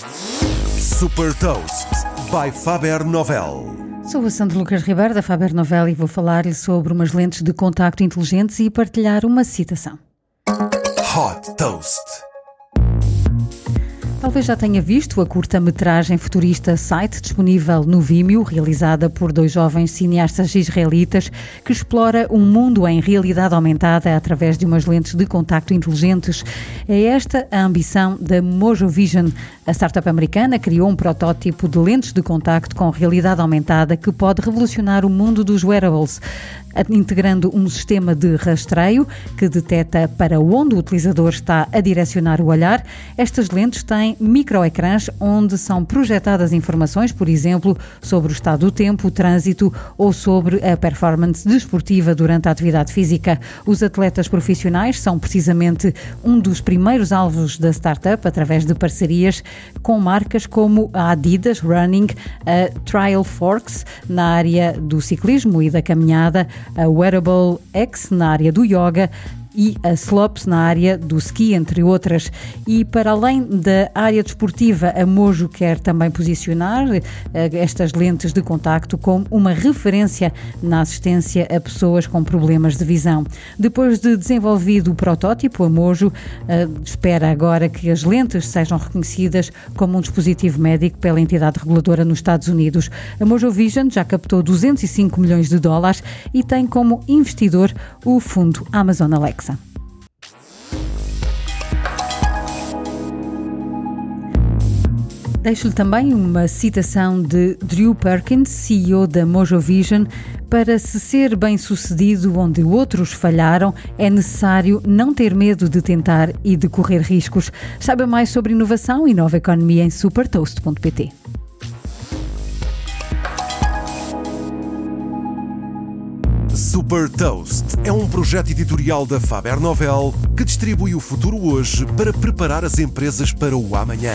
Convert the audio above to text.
Super Toast by Faber Novel. Sou a Sandra Lucas Ribeiro da Faber Novel e vou falar-lhe sobre umas lentes de contacto inteligentes e partilhar uma citação. Hot Toast. Talvez já tenha visto a curta-metragem futurista Sight, disponível no Vimeo, realizada por dois jovens cineastas israelitas, que explora um mundo em realidade aumentada através de umas lentes de contacto inteligentes. É esta a ambição da Mojo Vision. A startup americana criou um protótipo de lentes de contacto com realidade aumentada que pode revolucionar o mundo dos wearables integrando um sistema de rastreio que detecta para onde o utilizador está a direcionar o olhar. Estas lentes têm microecrãs onde são projetadas informações, por exemplo, sobre o estado do tempo, o trânsito ou sobre a performance desportiva durante a atividade física. Os atletas profissionais são precisamente um dos primeiros alvos da startup através de parcerias com marcas como a Adidas Running, a Trial Forks na área do ciclismo e da caminhada, a Wearable X na área do yoga, e a Slops na área do ski, entre outras. E para além da área desportiva, a Mojo quer também posicionar eh, estas lentes de contacto como uma referência na assistência a pessoas com problemas de visão. Depois de desenvolvido o protótipo, a Mojo eh, espera agora que as lentes sejam reconhecidas como um dispositivo médico pela entidade reguladora nos Estados Unidos. A Mojo Vision já captou 205 milhões de dólares e tem como investidor o fundo Amazon Alexa. Alexa. Deixo-lhe também uma citação de Drew Perkins, CEO da Mojo Vision. Para se ser bem sucedido onde outros falharam, é necessário não ter medo de tentar e de correr riscos. Saiba mais sobre inovação e nova economia em supertoast.pt. Super Toast é um projeto editorial da Faber Novel que distribui o futuro hoje para preparar as empresas para o amanhã.